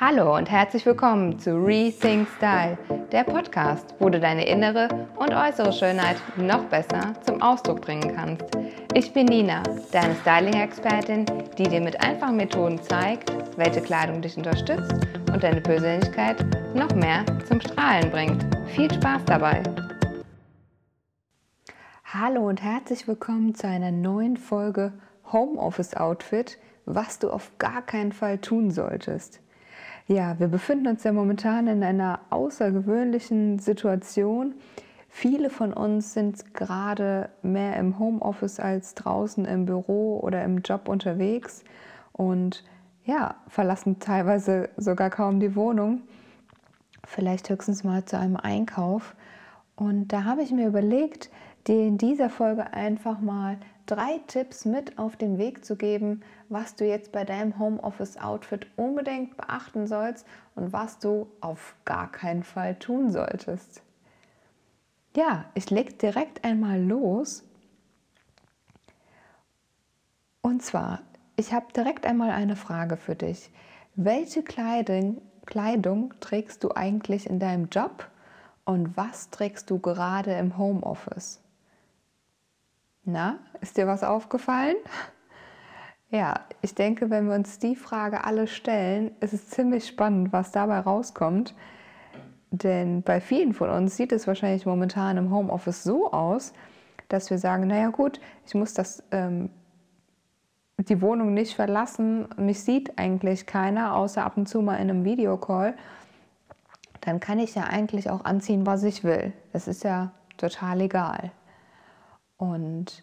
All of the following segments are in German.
Hallo und herzlich willkommen zu Rethink Style, der Podcast, wo du deine innere und äußere Schönheit noch besser zum Ausdruck bringen kannst. Ich bin Nina, deine Styling-Expertin, die dir mit einfachen Methoden zeigt, welche Kleidung dich unterstützt und deine Persönlichkeit noch mehr zum Strahlen bringt. Viel Spaß dabei! Hallo und herzlich willkommen zu einer neuen Folge Homeoffice Outfit, was du auf gar keinen Fall tun solltest. Ja, wir befinden uns ja momentan in einer außergewöhnlichen Situation. Viele von uns sind gerade mehr im Homeoffice als draußen im Büro oder im Job unterwegs und ja, verlassen teilweise sogar kaum die Wohnung. Vielleicht höchstens mal zu einem Einkauf. Und da habe ich mir überlegt, dir in dieser Folge einfach mal drei Tipps mit auf den Weg zu geben, was du jetzt bei deinem Homeoffice-Outfit unbedingt beachten sollst und was du auf gar keinen Fall tun solltest. Ja, ich lege direkt einmal los. Und zwar, ich habe direkt einmal eine Frage für dich. Welche Kleidung, Kleidung trägst du eigentlich in deinem Job und was trägst du gerade im Homeoffice? Na, ist dir was aufgefallen? Ja, ich denke, wenn wir uns die Frage alle stellen, ist es ziemlich spannend, was dabei rauskommt. Denn bei vielen von uns sieht es wahrscheinlich momentan im Homeoffice so aus, dass wir sagen, naja gut, ich muss das, ähm, die Wohnung nicht verlassen, mich sieht eigentlich keiner, außer ab und zu mal in einem Videocall. Dann kann ich ja eigentlich auch anziehen, was ich will. Das ist ja total egal. Und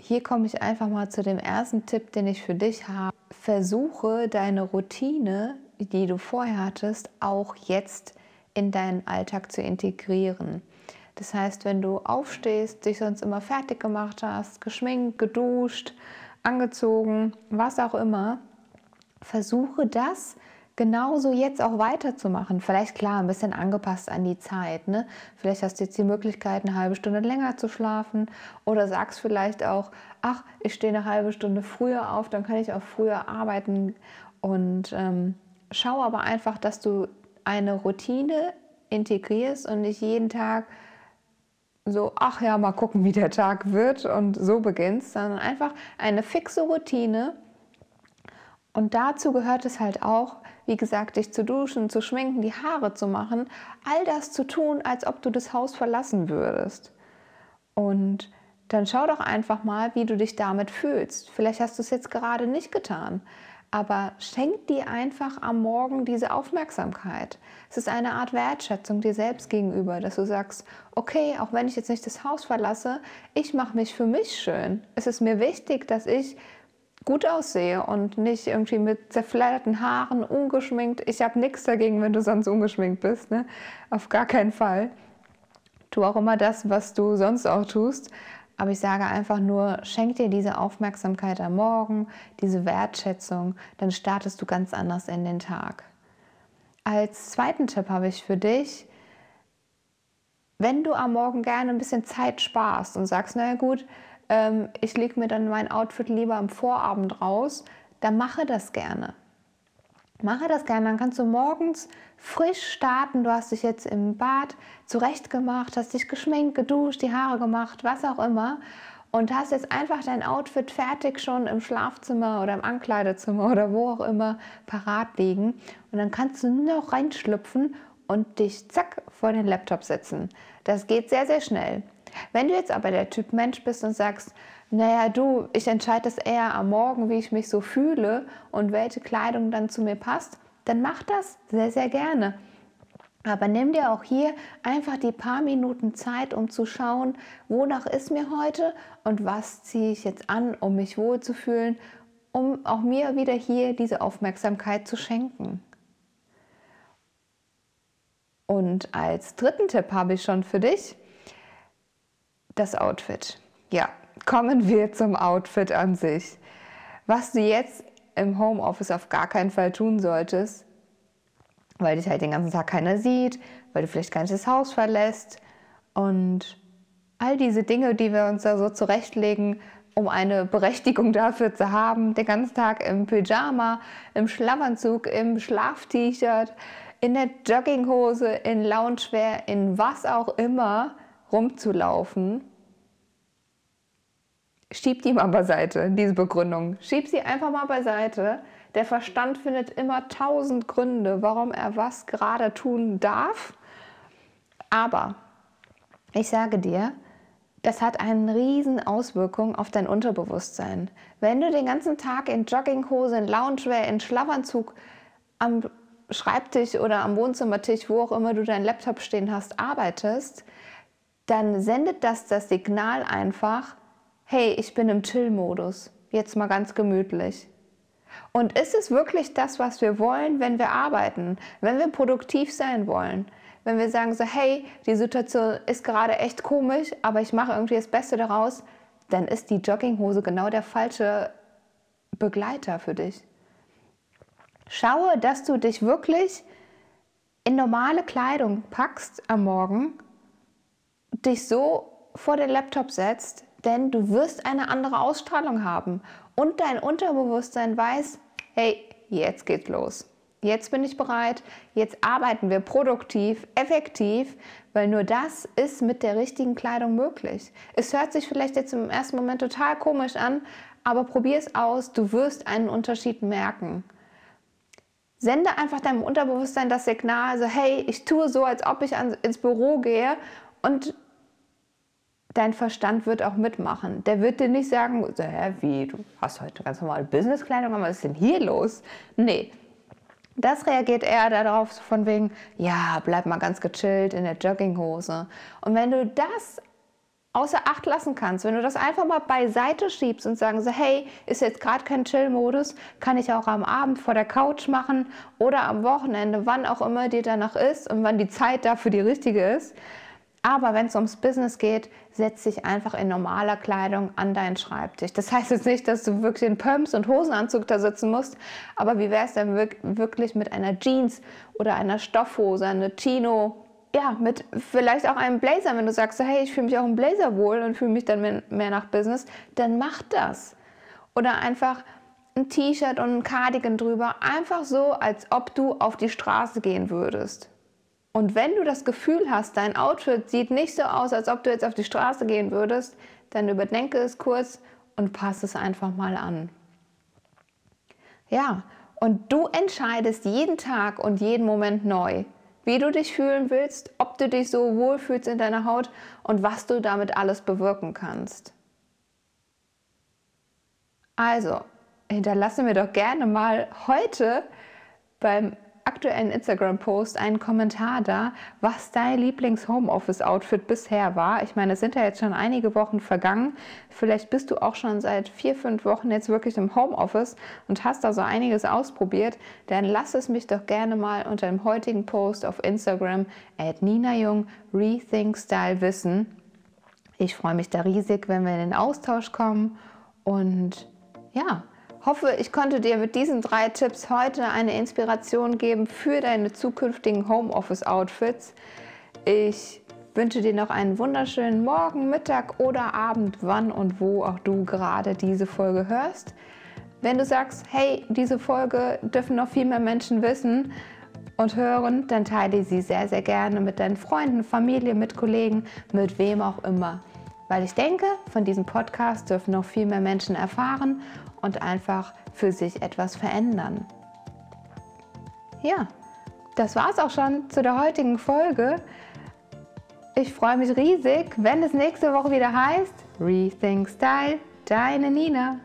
hier komme ich einfach mal zu dem ersten Tipp, den ich für dich habe. Versuche deine Routine, die du vorher hattest, auch jetzt in deinen Alltag zu integrieren. Das heißt, wenn du aufstehst, dich sonst immer fertig gemacht hast, geschminkt, geduscht, angezogen, was auch immer, versuche das genauso jetzt auch weiterzumachen. Vielleicht klar, ein bisschen angepasst an die Zeit. Ne? Vielleicht hast du jetzt die Möglichkeit, eine halbe Stunde länger zu schlafen oder sagst vielleicht auch, ach, ich stehe eine halbe Stunde früher auf, dann kann ich auch früher arbeiten. Und ähm, schau aber einfach, dass du eine Routine integrierst und nicht jeden Tag so, ach ja, mal gucken, wie der Tag wird und so beginnst, sondern einfach eine fixe Routine. Und dazu gehört es halt auch, wie gesagt, dich zu duschen, zu schminken, die Haare zu machen, all das zu tun, als ob du das Haus verlassen würdest. Und dann schau doch einfach mal, wie du dich damit fühlst. Vielleicht hast du es jetzt gerade nicht getan, aber schenk dir einfach am Morgen diese Aufmerksamkeit. Es ist eine Art Wertschätzung dir selbst gegenüber, dass du sagst, okay, auch wenn ich jetzt nicht das Haus verlasse, ich mache mich für mich schön. Es ist mir wichtig, dass ich gut aussehe und nicht irgendwie mit zerfledderten Haaren, ungeschminkt. Ich habe nichts dagegen, wenn du sonst ungeschminkt bist, ne? Auf gar keinen Fall. Tu auch immer das, was du sonst auch tust. Aber ich sage einfach nur, schenk dir diese Aufmerksamkeit am Morgen, diese Wertschätzung, dann startest du ganz anders in den Tag. Als zweiten Tipp habe ich für dich, wenn du am Morgen gerne ein bisschen Zeit sparst und sagst, naja gut, ähm, ich lege mir dann mein Outfit lieber am Vorabend raus, dann mache das gerne. Mache das gerne, dann kannst du morgens frisch starten. Du hast dich jetzt im Bad zurechtgemacht, hast dich geschminkt, geduscht, die Haare gemacht, was auch immer. Und hast jetzt einfach dein Outfit fertig schon im Schlafzimmer oder im Ankleidezimmer oder wo auch immer parat liegen. Und dann kannst du nur noch reinschlüpfen und dich zack vor den Laptop setzen. Das geht sehr, sehr schnell. Wenn du jetzt aber der Typ Mensch bist und sagst, naja, du, ich entscheide es eher am Morgen, wie ich mich so fühle und welche Kleidung dann zu mir passt, dann mach das sehr, sehr gerne. Aber nimm dir auch hier einfach die paar Minuten Zeit, um zu schauen, wonach ist mir heute und was ziehe ich jetzt an, um mich wohlzufühlen, um auch mir wieder hier diese Aufmerksamkeit zu schenken. Und als dritten Tipp habe ich schon für dich, das Outfit. Ja, kommen wir zum Outfit an sich. Was du jetzt im Homeoffice auf gar keinen Fall tun solltest, weil dich halt den ganzen Tag keiner sieht, weil du vielleicht gar nicht das Haus verlässt und all diese Dinge, die wir uns da so zurechtlegen, um eine Berechtigung dafür zu haben, den ganzen Tag im Pyjama, im Schlafanzug, im Schlaf-T-Shirt, in der Jogginghose, in Loungewear, in was auch immer rumzulaufen. Schieb die mal beiseite, diese Begründung. Schieb sie einfach mal beiseite. Der Verstand findet immer tausend Gründe, warum er was gerade tun darf. Aber ich sage dir, das hat eine riesen Auswirkung auf dein Unterbewusstsein. Wenn du den ganzen Tag in Jogginghose, in Loungewear, in Schlafanzug am Schreibtisch oder am Wohnzimmertisch, wo auch immer du deinen Laptop stehen hast, arbeitest, dann sendet das das Signal einfach, hey, ich bin im Chill-Modus, jetzt mal ganz gemütlich. Und ist es wirklich das, was wir wollen, wenn wir arbeiten, wenn wir produktiv sein wollen? Wenn wir sagen so, hey, die Situation ist gerade echt komisch, aber ich mache irgendwie das Beste daraus, dann ist die Jogginghose genau der falsche Begleiter für dich. Schaue, dass du dich wirklich in normale Kleidung packst am Morgen, dich so vor den Laptop setzt, denn du wirst eine andere Ausstrahlung haben und dein Unterbewusstsein weiß, hey, jetzt geht's los. Jetzt bin ich bereit, jetzt arbeiten wir produktiv, effektiv, weil nur das ist mit der richtigen Kleidung möglich. Es hört sich vielleicht jetzt im ersten Moment total komisch an, aber probier es aus, du wirst einen Unterschied merken. Sende einfach deinem Unterbewusstsein das Signal, so hey, ich tue so, als ob ich ans, ins Büro gehe und dein Verstand wird auch mitmachen. Der wird dir nicht sagen, so, hä, wie, du hast heute ganz normale Businesskleidung, was ist denn hier los? Nee, das reagiert eher darauf von wegen, ja, bleib mal ganz gechillt in der Jogginghose. Und wenn du das außer Acht lassen kannst, wenn du das einfach mal beiseite schiebst und sagen so, hey, ist jetzt gerade kein Chill-Modus, kann ich auch am Abend vor der Couch machen oder am Wochenende, wann auch immer dir danach ist und wann die Zeit dafür die richtige ist, aber wenn es ums Business geht, setz dich einfach in normaler Kleidung an deinen Schreibtisch. Das heißt jetzt nicht, dass du wirklich in Pumps und Hosenanzug da sitzen musst, aber wie wäre es denn wirklich mit einer Jeans oder einer Stoffhose, einer Chino, ja, mit vielleicht auch einem Blazer, wenn du sagst, hey, ich fühle mich auch im Blazer wohl und fühle mich dann mehr nach Business, dann mach das. Oder einfach ein T-Shirt und ein Cardigan drüber, einfach so, als ob du auf die Straße gehen würdest. Und wenn du das Gefühl hast, dein Outfit sieht nicht so aus, als ob du jetzt auf die Straße gehen würdest, dann überdenke es kurz und passe es einfach mal an. Ja, und du entscheidest jeden Tag und jeden Moment neu, wie du dich fühlen willst, ob du dich so wohlfühlst in deiner Haut und was du damit alles bewirken kannst. Also, hinterlasse mir doch gerne mal heute beim aktuellen Instagram-Post einen Kommentar da, was dein Lieblings-Homeoffice-Outfit bisher war. Ich meine, es sind ja jetzt schon einige Wochen vergangen. Vielleicht bist du auch schon seit vier, fünf Wochen jetzt wirklich im Homeoffice und hast da so einiges ausprobiert. Dann lass es mich doch gerne mal unter dem heutigen Post auf Instagram at Nina Jung wissen. Ich freue mich da riesig, wenn wir in den Austausch kommen und ja, hoffe, ich konnte dir mit diesen drei Tipps heute eine Inspiration geben für deine zukünftigen Homeoffice-Outfits. Ich wünsche dir noch einen wunderschönen Morgen, Mittag oder Abend, wann und wo auch du gerade diese Folge hörst. Wenn du sagst, hey, diese Folge dürfen noch viel mehr Menschen wissen und hören, dann teile sie sehr, sehr gerne mit deinen Freunden, Familie, mit Kollegen, mit wem auch immer. Weil ich denke, von diesem Podcast dürfen noch viel mehr Menschen erfahren und einfach für sich etwas verändern. Ja, das war es auch schon zu der heutigen Folge. Ich freue mich riesig, wenn es nächste Woche wieder heißt Rethink Style, deine Nina.